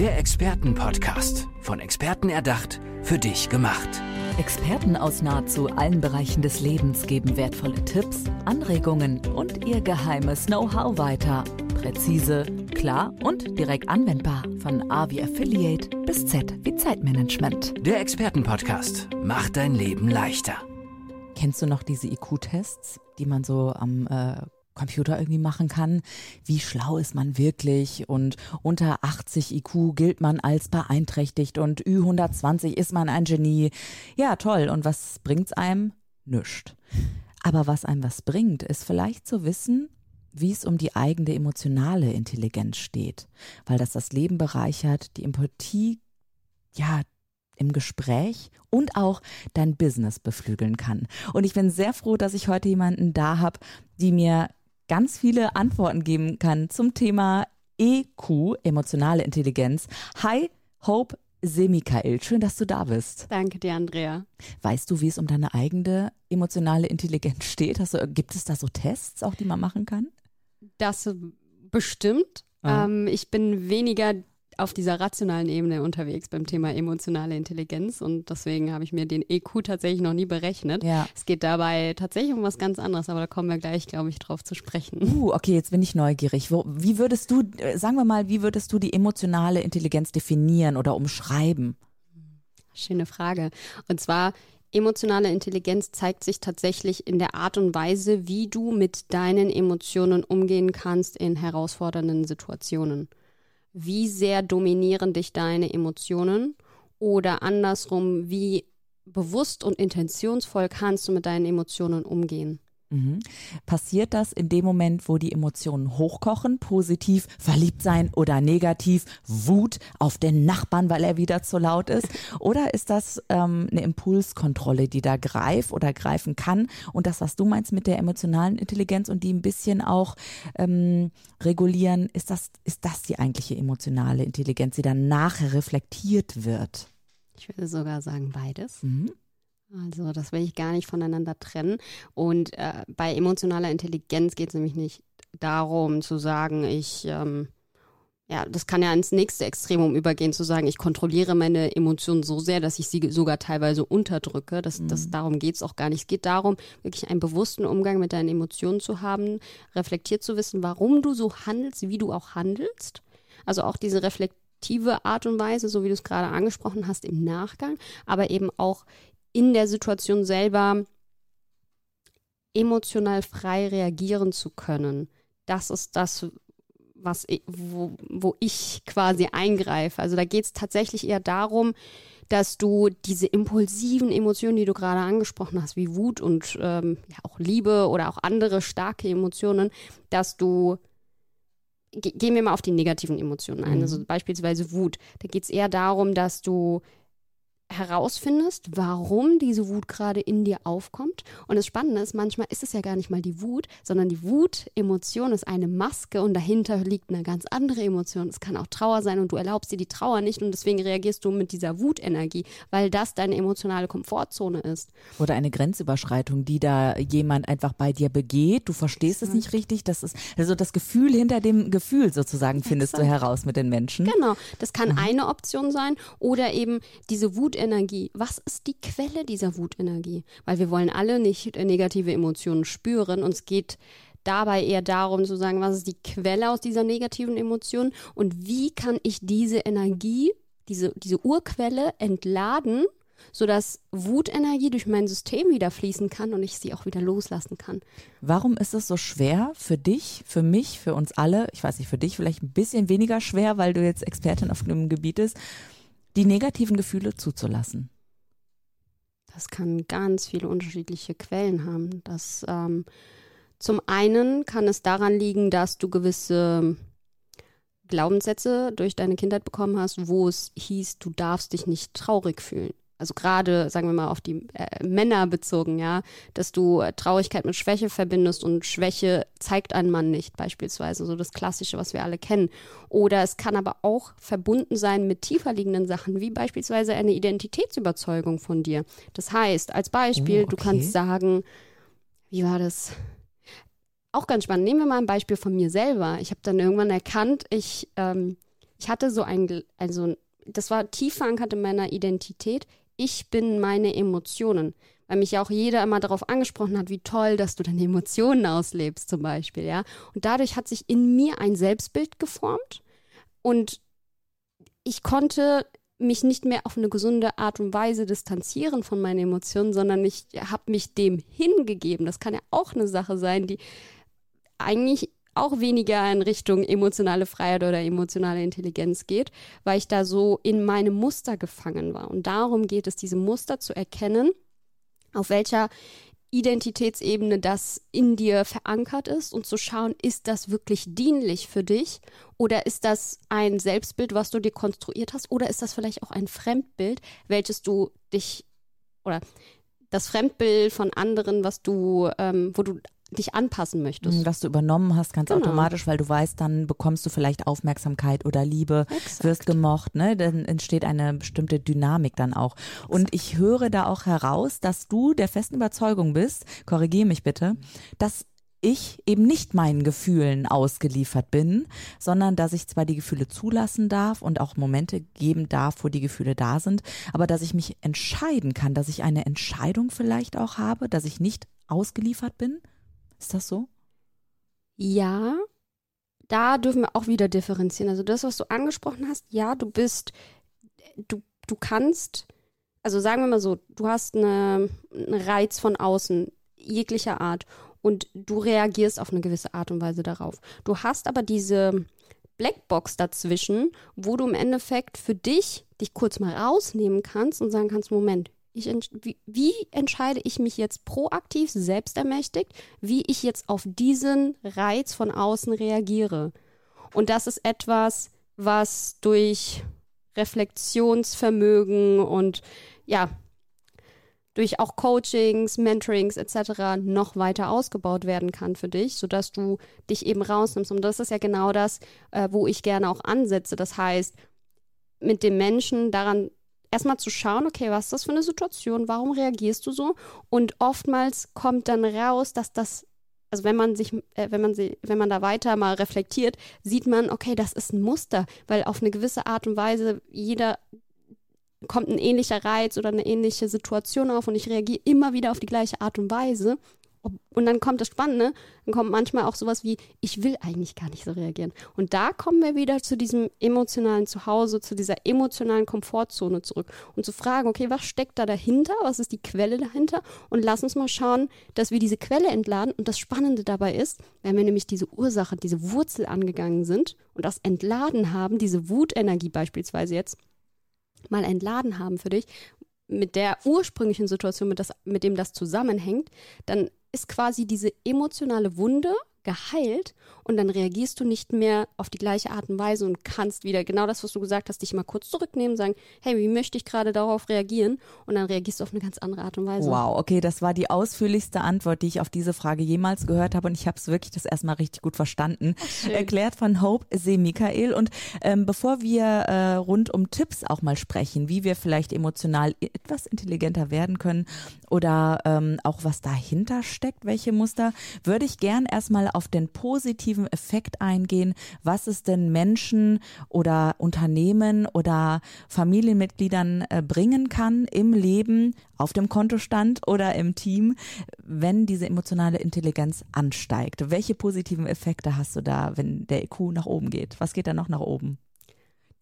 Der Expertenpodcast. Von Experten erdacht, für dich gemacht. Experten aus nahezu allen Bereichen des Lebens geben wertvolle Tipps, Anregungen und ihr geheimes Know-how weiter. Präzise, klar und direkt anwendbar. Von A wie Affiliate bis Z wie Zeitmanagement. Der Expertenpodcast macht dein Leben leichter. Kennst du noch diese IQ-Tests, die man so am äh, Computer irgendwie machen kann. Wie schlau ist man wirklich? Und unter 80 IQ gilt man als beeinträchtigt und Ü120 ist man ein Genie. Ja, toll. Und was bringt's einem? Nüscht. Aber was einem was bringt, ist vielleicht zu wissen, wie es um die eigene emotionale Intelligenz steht, weil das das Leben bereichert, die Empathie, ja, im Gespräch und auch dein Business beflügeln kann. Und ich bin sehr froh, dass ich heute jemanden da habe, die mir ganz viele Antworten geben kann zum Thema EQ, emotionale Intelligenz. Hi, Hope Semikael, schön, dass du da bist. Danke dir, Andrea. Weißt du, wie es um deine eigene emotionale Intelligenz steht? Hast du, gibt es da so Tests auch, die man machen kann? Das bestimmt. Ah. Ähm, ich bin weniger auf dieser rationalen Ebene unterwegs beim Thema emotionale Intelligenz und deswegen habe ich mir den EQ tatsächlich noch nie berechnet. Ja. Es geht dabei tatsächlich um was ganz anderes, aber da kommen wir gleich, glaube ich, drauf zu sprechen. Uh, okay, jetzt bin ich neugierig. Wo, wie würdest du, äh, sagen wir mal, wie würdest du die emotionale Intelligenz definieren oder umschreiben? Schöne Frage. Und zwar Emotionale Intelligenz zeigt sich tatsächlich in der Art und Weise, wie du mit deinen Emotionen umgehen kannst in herausfordernden Situationen wie sehr dominieren dich deine Emotionen oder andersrum, wie bewusst und intentionsvoll kannst du mit deinen Emotionen umgehen. Mhm. Passiert das in dem Moment, wo die Emotionen hochkochen, positiv, verliebt sein oder negativ, Wut auf den Nachbarn, weil er wieder zu laut ist? Oder ist das ähm, eine Impulskontrolle, die da greift oder greifen kann? Und das, was du meinst mit der emotionalen Intelligenz und die ein bisschen auch ähm, regulieren, ist das, ist das die eigentliche emotionale Intelligenz, die dann nachher reflektiert wird? Ich würde sogar sagen beides. Mhm. Also das will ich gar nicht voneinander trennen. Und äh, bei emotionaler Intelligenz geht es nämlich nicht darum zu sagen, ich, ähm, ja, das kann ja ins nächste Extremum übergehen, zu sagen, ich kontrolliere meine Emotionen so sehr, dass ich sie sogar teilweise unterdrücke. Das, mhm. das, darum geht es auch gar nicht. Es geht darum, wirklich einen bewussten Umgang mit deinen Emotionen zu haben, reflektiert zu wissen, warum du so handelst, wie du auch handelst. Also auch diese reflektive Art und Weise, so wie du es gerade angesprochen hast, im Nachgang, aber eben auch in der Situation selber emotional frei reagieren zu können. Das ist das, was ich, wo, wo ich quasi eingreife. Also da geht es tatsächlich eher darum, dass du diese impulsiven Emotionen, die du gerade angesprochen hast, wie Wut und ähm, ja, auch Liebe oder auch andere starke Emotionen, dass du gehen wir mal auf die negativen Emotionen ein, mhm. also beispielsweise Wut. Da geht es eher darum, dass du herausfindest, warum diese Wut gerade in dir aufkommt. Und das Spannende ist, manchmal ist es ja gar nicht mal die Wut, sondern die Wut-Emotion ist eine Maske und dahinter liegt eine ganz andere Emotion. Es kann auch Trauer sein und du erlaubst dir die Trauer nicht und deswegen reagierst du mit dieser Wutenergie, weil das deine emotionale Komfortzone ist. Oder eine Grenzüberschreitung, die da jemand einfach bei dir begeht. Du verstehst Exakt. es nicht richtig. Das ist also das Gefühl hinter dem Gefühl sozusagen findest Exakt. du heraus mit den Menschen. Genau. Das kann mhm. eine Option sein oder eben diese Wut Wutenergie, was ist die Quelle dieser Wutenergie? Weil wir wollen alle nicht negative Emotionen spüren. Uns geht dabei eher darum zu sagen, was ist die Quelle aus dieser negativen Emotion und wie kann ich diese Energie, diese, diese Urquelle entladen, sodass Wutenergie durch mein System wieder fließen kann und ich sie auch wieder loslassen kann. Warum ist es so schwer für dich, für mich, für uns alle, ich weiß nicht, für dich vielleicht ein bisschen weniger schwer, weil du jetzt Expertin auf einem Gebiet bist, die negativen Gefühle zuzulassen? Das kann ganz viele unterschiedliche Quellen haben. Das, ähm, zum einen kann es daran liegen, dass du gewisse Glaubenssätze durch deine Kindheit bekommen hast, wo es hieß, du darfst dich nicht traurig fühlen also gerade, sagen wir mal, auf die äh, Männer bezogen, ja, dass du Traurigkeit mit Schwäche verbindest und Schwäche zeigt ein Mann nicht, beispielsweise, so das Klassische, was wir alle kennen. Oder es kann aber auch verbunden sein mit tiefer liegenden Sachen, wie beispielsweise eine Identitätsüberzeugung von dir. Das heißt, als Beispiel, oh, okay. du kannst sagen, wie war das? Auch ganz spannend. Nehmen wir mal ein Beispiel von mir selber. Ich habe dann irgendwann erkannt, ich ähm, ich hatte so ein, also das war tief verankert in meiner Identität. Ich bin meine Emotionen. Weil mich ja auch jeder immer darauf angesprochen hat, wie toll, dass du deine Emotionen auslebst, zum Beispiel, ja. Und dadurch hat sich in mir ein Selbstbild geformt und ich konnte mich nicht mehr auf eine gesunde Art und Weise distanzieren von meinen Emotionen, sondern ich habe mich dem hingegeben. Das kann ja auch eine Sache sein, die eigentlich auch weniger in Richtung emotionale Freiheit oder emotionale Intelligenz geht, weil ich da so in meinem Muster gefangen war. Und darum geht es, diese Muster zu erkennen, auf welcher Identitätsebene das in dir verankert ist und zu schauen, ist das wirklich dienlich für dich oder ist das ein Selbstbild, was du dir konstruiert hast oder ist das vielleicht auch ein Fremdbild, welches du dich oder das Fremdbild von anderen, was du, ähm, wo du dich anpassen möchtest. Was du übernommen hast, ganz genau. automatisch, weil du weißt, dann bekommst du vielleicht Aufmerksamkeit oder Liebe, Exakt. wirst gemocht, ne? Dann entsteht eine bestimmte Dynamik dann auch. Exakt. Und ich höre da auch heraus, dass du der festen Überzeugung bist, korrigiere mich bitte, dass ich eben nicht meinen Gefühlen ausgeliefert bin, sondern dass ich zwar die Gefühle zulassen darf und auch Momente geben darf, wo die Gefühle da sind, aber dass ich mich entscheiden kann, dass ich eine Entscheidung vielleicht auch habe, dass ich nicht ausgeliefert bin. Ist das so? Ja, da dürfen wir auch wieder differenzieren. Also das, was du angesprochen hast, ja, du bist, du, du kannst, also sagen wir mal so, du hast eine, einen Reiz von außen, jeglicher Art, und du reagierst auf eine gewisse Art und Weise darauf. Du hast aber diese Blackbox dazwischen, wo du im Endeffekt für dich dich kurz mal rausnehmen kannst und sagen kannst, Moment, ich, wie, wie, entscheide ich mich jetzt proaktiv, selbstermächtigt, wie ich jetzt auf diesen Reiz von außen reagiere? Und das ist etwas, was durch Reflexionsvermögen und ja, durch auch Coachings, Mentorings etc. noch weiter ausgebaut werden kann für dich, sodass du dich eben rausnimmst. Und das ist ja genau das, äh, wo ich gerne auch ansetze. Das heißt, mit dem Menschen daran erstmal zu schauen, okay, was ist das für eine Situation, warum reagierst du so? Und oftmals kommt dann raus, dass das, also wenn man sich, äh, wenn man sie, wenn man da weiter mal reflektiert, sieht man, okay, das ist ein Muster, weil auf eine gewisse Art und Weise jeder kommt ein ähnlicher Reiz oder eine ähnliche Situation auf und ich reagiere immer wieder auf die gleiche Art und Weise und dann kommt das Spannende, dann kommt manchmal auch sowas wie, ich will eigentlich gar nicht so reagieren. Und da kommen wir wieder zu diesem emotionalen Zuhause, zu dieser emotionalen Komfortzone zurück und zu fragen, okay, was steckt da dahinter? Was ist die Quelle dahinter? Und lass uns mal schauen, dass wir diese Quelle entladen. Und das Spannende dabei ist, wenn wir nämlich diese Ursache, diese Wurzel angegangen sind und das entladen haben, diese Wutenergie beispielsweise jetzt, mal entladen haben für dich, mit der ursprünglichen Situation, mit, das, mit dem das zusammenhängt, dann ist quasi diese emotionale Wunde geheilt und dann reagierst du nicht mehr auf die gleiche Art und Weise und kannst wieder genau das, was du gesagt hast, dich mal kurz zurücknehmen, sagen, hey, wie möchte ich gerade darauf reagieren? Und dann reagierst du auf eine ganz andere Art und Weise. Wow, okay, das war die ausführlichste Antwort, die ich auf diese Frage jemals gehört habe und ich habe es wirklich das erstmal richtig gut verstanden. Ach, Erklärt von Hope See Michael. Und ähm, bevor wir äh, rund um Tipps auch mal sprechen, wie wir vielleicht emotional etwas intelligenter werden können oder ähm, auch was dahinter steckt, welche Muster, würde ich gern erstmal auf den positiven Effekt eingehen, was es denn Menschen oder Unternehmen oder Familienmitgliedern äh, bringen kann im Leben, auf dem Kontostand oder im Team, wenn diese emotionale Intelligenz ansteigt. Welche positiven Effekte hast du da, wenn der IQ nach oben geht? Was geht da noch nach oben?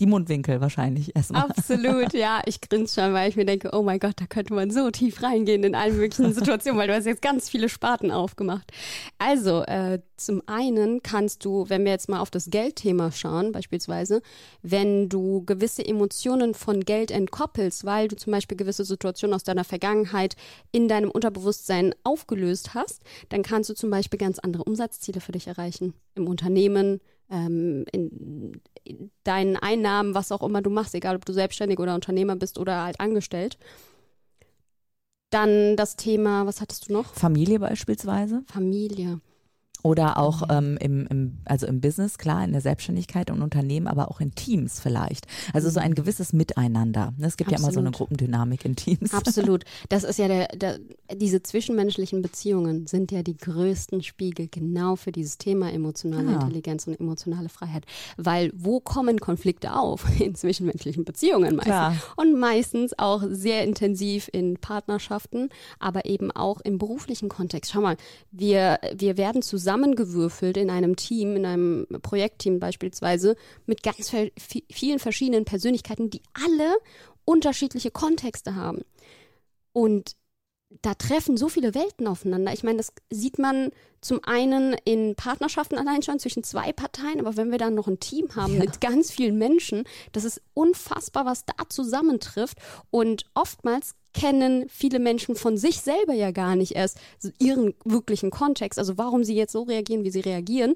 Die Mundwinkel wahrscheinlich erstmal. Absolut, ja. Ich grinse schon, weil ich mir denke, oh mein Gott, da könnte man so tief reingehen in allen möglichen Situationen, weil du hast jetzt ganz viele Sparten aufgemacht. Also, äh, zum einen kannst du, wenn wir jetzt mal auf das Geldthema schauen, beispielsweise, wenn du gewisse Emotionen von Geld entkoppelst, weil du zum Beispiel gewisse Situationen aus deiner Vergangenheit in deinem Unterbewusstsein aufgelöst hast, dann kannst du zum Beispiel ganz andere Umsatzziele für dich erreichen. Im Unternehmen, ähm, in, in deinen Einnahmen, was auch immer du machst, egal ob du selbstständig oder Unternehmer bist oder halt angestellt. Dann das Thema, was hattest du noch? Familie beispielsweise. Familie. Oder auch ähm, im, im, also im Business, klar, in der Selbstständigkeit und Unternehmen, aber auch in Teams vielleicht. Also so ein gewisses Miteinander. Es gibt Absolut. ja immer so eine Gruppendynamik in Teams. Absolut. Das ist ja der, der, diese zwischenmenschlichen Beziehungen sind ja die größten Spiegel genau für dieses Thema emotionale ah. Intelligenz und emotionale Freiheit. Weil wo kommen Konflikte auf? In zwischenmenschlichen Beziehungen meistens. Klar. Und meistens auch sehr intensiv in Partnerschaften, aber eben auch im beruflichen Kontext. Schau mal, wir, wir werden zusammen zusammengewürfelt in einem Team, in einem Projektteam beispielsweise, mit ganz vielen verschiedenen Persönlichkeiten, die alle unterschiedliche Kontexte haben. Und da treffen so viele Welten aufeinander. Ich meine, das sieht man zum einen in Partnerschaften allein schon zwischen zwei Parteien, aber wenn wir dann noch ein Team haben ja. mit ganz vielen Menschen, das ist unfassbar, was da zusammentrifft. Und oftmals kennen viele Menschen von sich selber ja gar nicht erst ihren wirklichen Kontext, also warum sie jetzt so reagieren, wie sie reagieren.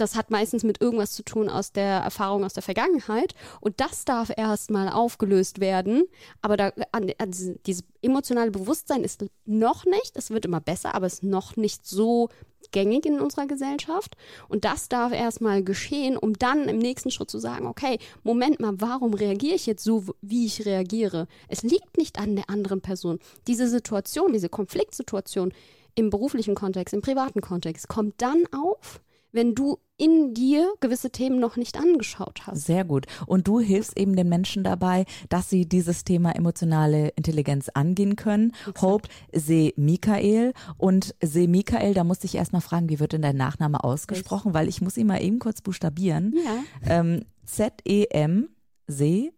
Das hat meistens mit irgendwas zu tun aus der Erfahrung aus der Vergangenheit und das darf erstmal aufgelöst werden. Aber da, an, an dieses emotionale Bewusstsein ist noch nicht, es wird immer besser, aber es ist noch nicht so gängig in unserer Gesellschaft. Und das darf erstmal geschehen, um dann im nächsten Schritt zu sagen, okay, Moment mal, warum reagiere ich jetzt so, wie ich reagiere? Es liegt nicht an der anderen Person. Diese Situation, diese Konfliktsituation im beruflichen Kontext, im privaten Kontext, kommt dann auf, wenn du in dir gewisse Themen noch nicht angeschaut hast. Sehr gut. Und du hilfst eben den Menschen dabei, dass sie dieses Thema emotionale Intelligenz angehen können. Exakt. Hope Se Michael. Und Se Michael, da musste ich erstmal fragen, wie wird denn dein Nachname ausgesprochen? Weil ich muss ihn mal eben kurz buchstabieren. Ja. Ähm, Z-E-M, Se,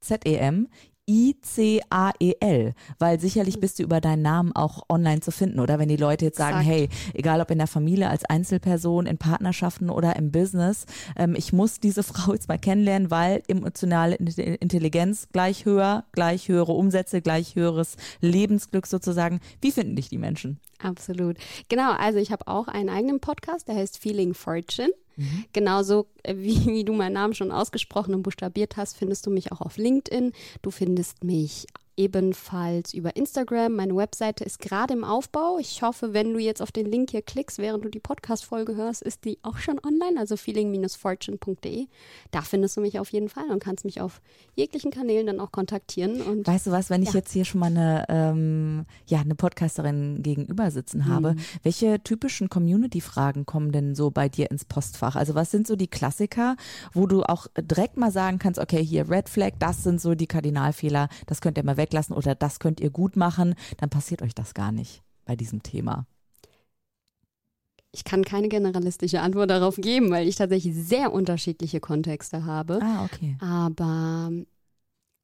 Z-E-M, I-C-A-E-L, weil sicherlich bist du über deinen Namen auch online zu finden. Oder wenn die Leute jetzt sagen, Exakt. hey, egal ob in der Familie, als Einzelperson, in Partnerschaften oder im Business, ähm, ich muss diese Frau jetzt mal kennenlernen, weil emotionale Intelligenz gleich höher, gleich höhere Umsätze, gleich höheres Lebensglück sozusagen. Wie finden dich die Menschen? Absolut. Genau, also ich habe auch einen eigenen Podcast, der heißt Feeling Fortune. Mhm. Genauso äh, wie, wie du meinen Namen schon ausgesprochen und buchstabiert hast, findest du mich auch auf LinkedIn. Du findest mich ebenfalls über Instagram. Meine Webseite ist gerade im Aufbau. Ich hoffe, wenn du jetzt auf den Link hier klickst, während du die Podcast-Folge hörst, ist die auch schon online, also feeling-fortune.de. Da findest du mich auf jeden Fall und kannst mich auf jeglichen Kanälen dann auch kontaktieren. Und, weißt du was, wenn ja. ich jetzt hier schon mal eine, ähm, ja, eine Podcasterin gegenüber sitzen habe, mhm. welche typischen Community-Fragen kommen denn so bei dir ins Postfach? Also was sind so die Klassiker, wo du auch direkt mal sagen kannst, okay, hier Red Flag, das sind so die Kardinalfehler, das könnt ihr mal weglassen oder das könnt ihr gut machen, dann passiert euch das gar nicht bei diesem Thema. Ich kann keine generalistische Antwort darauf geben, weil ich tatsächlich sehr unterschiedliche Kontexte habe. Ah, okay. Aber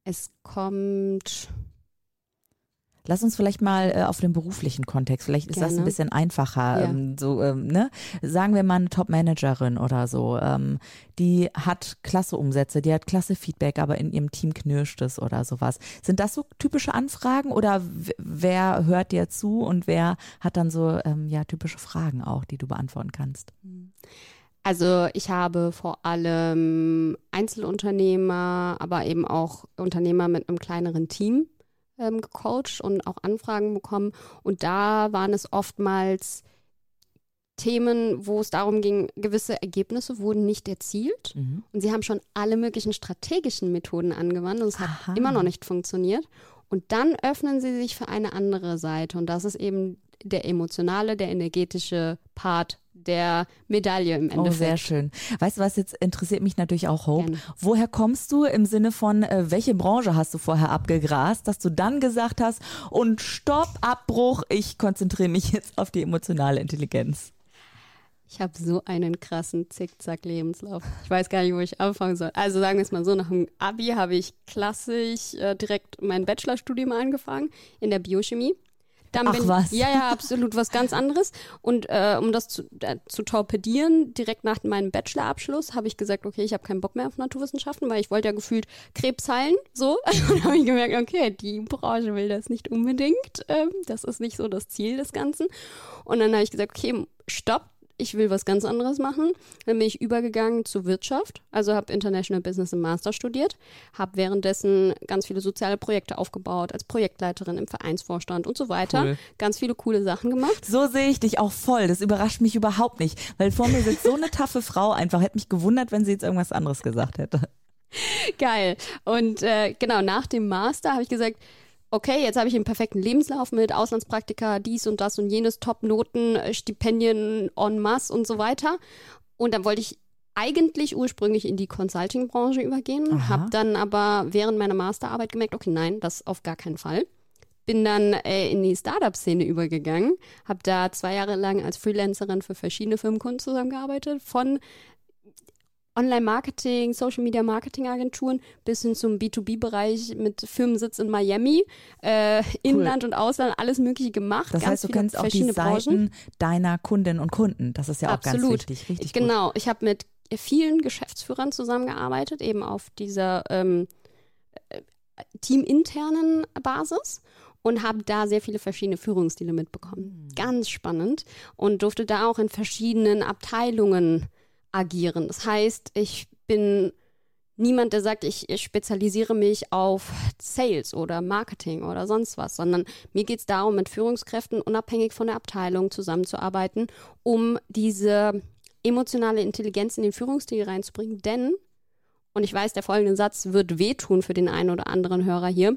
es kommt Lass uns vielleicht mal äh, auf den beruflichen Kontext, vielleicht ist Gerne. das ein bisschen einfacher. Ja. Ähm, so, ähm, ne? Sagen wir mal eine Top-Managerin oder so, ähm, die hat klasse Umsätze, die hat klasse Feedback, aber in ihrem Team knirscht es oder sowas. Sind das so typische Anfragen oder wer hört dir zu und wer hat dann so ähm, ja typische Fragen auch, die du beantworten kannst? Also ich habe vor allem Einzelunternehmer, aber eben auch Unternehmer mit einem kleineren Team ähm, gecoacht und auch Anfragen bekommen. Und da waren es oftmals Themen, wo es darum ging, gewisse Ergebnisse wurden nicht erzielt. Mhm. Und sie haben schon alle möglichen strategischen Methoden angewandt und es hat Aha. immer noch nicht funktioniert. Und dann öffnen sie sich für eine andere Seite. Und das ist eben der emotionale, der energetische Part der Medaille im Endeffekt. Oh, sehr schön. Weißt du was, jetzt interessiert mich natürlich auch Hope. Gerne. Woher kommst du im Sinne von, äh, welche Branche hast du vorher abgegrast, dass du dann gesagt hast, und Stopp, Abbruch, ich konzentriere mich jetzt auf die emotionale Intelligenz? Ich habe so einen krassen Zickzack-Lebenslauf. Ich weiß gar nicht, wo ich anfangen soll. Also sagen wir es mal so, nach dem Abi habe ich klassisch äh, direkt mein Bachelorstudium angefangen in der Biochemie. Dann Ach bin, was? Ja, ja, absolut was ganz anderes. Und äh, um das zu, äh, zu torpedieren, direkt nach meinem Bachelorabschluss habe ich gesagt, okay, ich habe keinen Bock mehr auf Naturwissenschaften, weil ich wollte ja gefühlt Krebs heilen, so. Und habe ich gemerkt, okay, die Branche will das nicht unbedingt. Ähm, das ist nicht so das Ziel des Ganzen. Und dann habe ich gesagt, okay, stopp, ich will was ganz anderes machen. Dann bin ich übergegangen zur Wirtschaft, also habe International Business im Master studiert, habe währenddessen ganz viele soziale Projekte aufgebaut, als Projektleiterin im Vereinsvorstand und so weiter. Cool. Ganz viele coole Sachen gemacht. So sehe ich dich auch voll. Das überrascht mich überhaupt nicht, weil vor mir sitzt so eine taffe Frau einfach. Hätte mich gewundert, wenn sie jetzt irgendwas anderes gesagt hätte. Geil. Und äh, genau, nach dem Master habe ich gesagt, okay, jetzt habe ich einen perfekten Lebenslauf mit Auslandspraktika, dies und das und jenes, Top-Noten, äh, Stipendien en masse und so weiter. Und dann wollte ich eigentlich ursprünglich in die Consulting-Branche übergehen, habe dann aber während meiner Masterarbeit gemerkt, okay, nein, das auf gar keinen Fall. Bin dann äh, in die Startup-Szene übergegangen, habe da zwei Jahre lang als Freelancerin für verschiedene Firmenkunden zusammengearbeitet, von Online-Marketing, Social-Media-Marketing-Agenturen bis hin zum B2B-Bereich mit Firmensitz in Miami, äh, Inland und Ausland, alles Mögliche gemacht. Das ganz heißt, du kennst auch die Branchen. Seiten deiner Kundinnen und Kunden. Das ist ja auch Absolut. ganz wichtig. Richtig gut. Genau, ich habe mit vielen Geschäftsführern zusammengearbeitet, eben auf dieser ähm, äh, teaminternen Basis und habe da sehr viele verschiedene Führungsstile mitbekommen. Hm. Ganz spannend und durfte da auch in verschiedenen Abteilungen agieren. Das heißt, ich bin niemand, der sagt, ich, ich spezialisiere mich auf Sales oder Marketing oder sonst was, sondern mir geht es darum, mit Führungskräften unabhängig von der Abteilung zusammenzuarbeiten, um diese emotionale Intelligenz in den Führungsstil reinzubringen. Denn, und ich weiß, der folgende Satz wird wehtun für den einen oder anderen Hörer hier,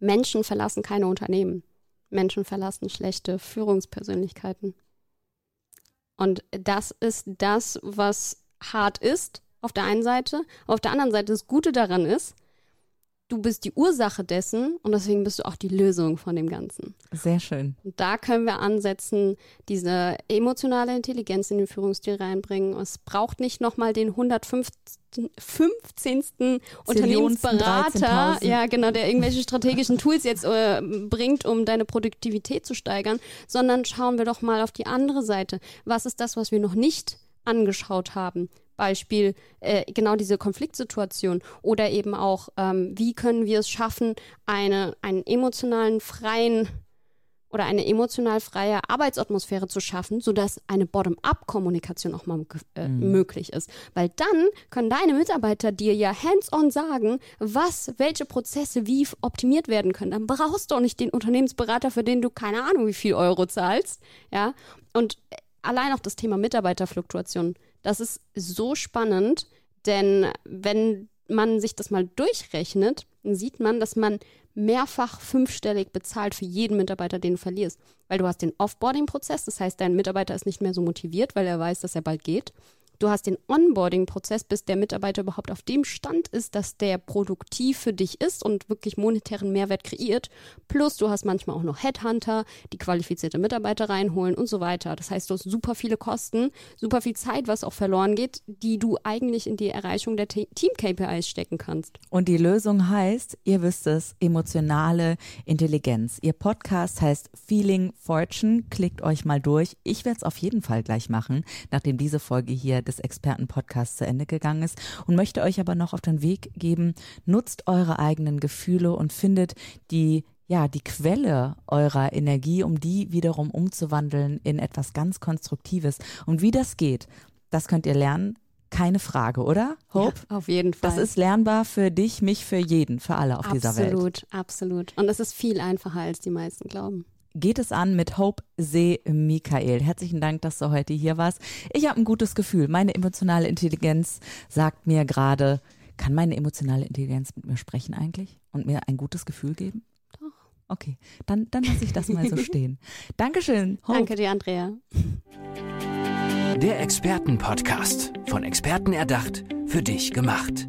Menschen verlassen keine Unternehmen. Menschen verlassen schlechte Führungspersönlichkeiten. Und das ist das, was hart ist, auf der einen Seite. Auf der anderen Seite, das Gute daran ist, du bist die Ursache dessen und deswegen bist du auch die Lösung von dem Ganzen. Sehr schön. Und da können wir ansetzen, diese emotionale Intelligenz in den Führungsstil reinbringen. Es braucht nicht nochmal den 115. 15. Unternehmensberater, 13.000. ja genau, der irgendwelche strategischen Tools jetzt äh, bringt, um deine Produktivität zu steigern, sondern schauen wir doch mal auf die andere Seite. Was ist das, was wir noch nicht angeschaut haben? Beispiel äh, genau diese Konfliktsituation oder eben auch, ähm, wie können wir es schaffen, eine, einen emotionalen freien oder eine emotional freie Arbeitsatmosphäre zu schaffen, sodass eine Bottom-up-Kommunikation auch mal äh, möglich ist. Weil dann können deine Mitarbeiter dir ja hands-on sagen, was, welche Prozesse wie optimiert werden können. Dann brauchst du auch nicht den Unternehmensberater, für den du keine Ahnung wie viel Euro zahlst. Ja. Und äh, allein auch das Thema Mitarbeiterfluktuation, das ist so spannend, denn wenn man sich das mal durchrechnet, sieht man, dass man mehrfach fünfstellig bezahlt für jeden Mitarbeiter, den du verlierst. Weil du hast den Offboarding-Prozess, das heißt, dein Mitarbeiter ist nicht mehr so motiviert, weil er weiß, dass er bald geht. Du hast den Onboarding-Prozess, bis der Mitarbeiter überhaupt auf dem Stand ist, dass der produktiv für dich ist und wirklich monetären Mehrwert kreiert. Plus du hast manchmal auch noch Headhunter, die qualifizierte Mitarbeiter reinholen und so weiter. Das heißt, du hast super viele Kosten, super viel Zeit, was auch verloren geht, die du eigentlich in die Erreichung der Te- Team-KPIs stecken kannst. Und die Lösung heißt, ihr wisst es, emotionale Intelligenz. Ihr Podcast heißt Feeling Fortune. Klickt euch mal durch. Ich werde es auf jeden Fall gleich machen, nachdem diese Folge hier des Expertenpodcasts zu Ende gegangen ist und möchte euch aber noch auf den Weg geben, nutzt eure eigenen Gefühle und findet die ja, die Quelle eurer Energie, um die wiederum umzuwandeln in etwas ganz Konstruktives. Und wie das geht, das könnt ihr lernen. Keine Frage, oder? Hope? Ja, auf jeden Fall. Das ist lernbar für dich, mich, für jeden, für alle auf dieser Welt. Absolut, absolut. Und es ist viel einfacher, als die meisten glauben. Geht es an mit Hope See Michael. Herzlichen Dank, dass du heute hier warst. Ich habe ein gutes Gefühl. Meine emotionale Intelligenz sagt mir gerade, kann meine emotionale Intelligenz mit mir sprechen eigentlich und mir ein gutes Gefühl geben? Doch. Okay, dann, dann lasse ich das mal so stehen. Dankeschön. Hope. Danke dir, Andrea. Der Expertenpodcast. Von Experten erdacht, für dich gemacht.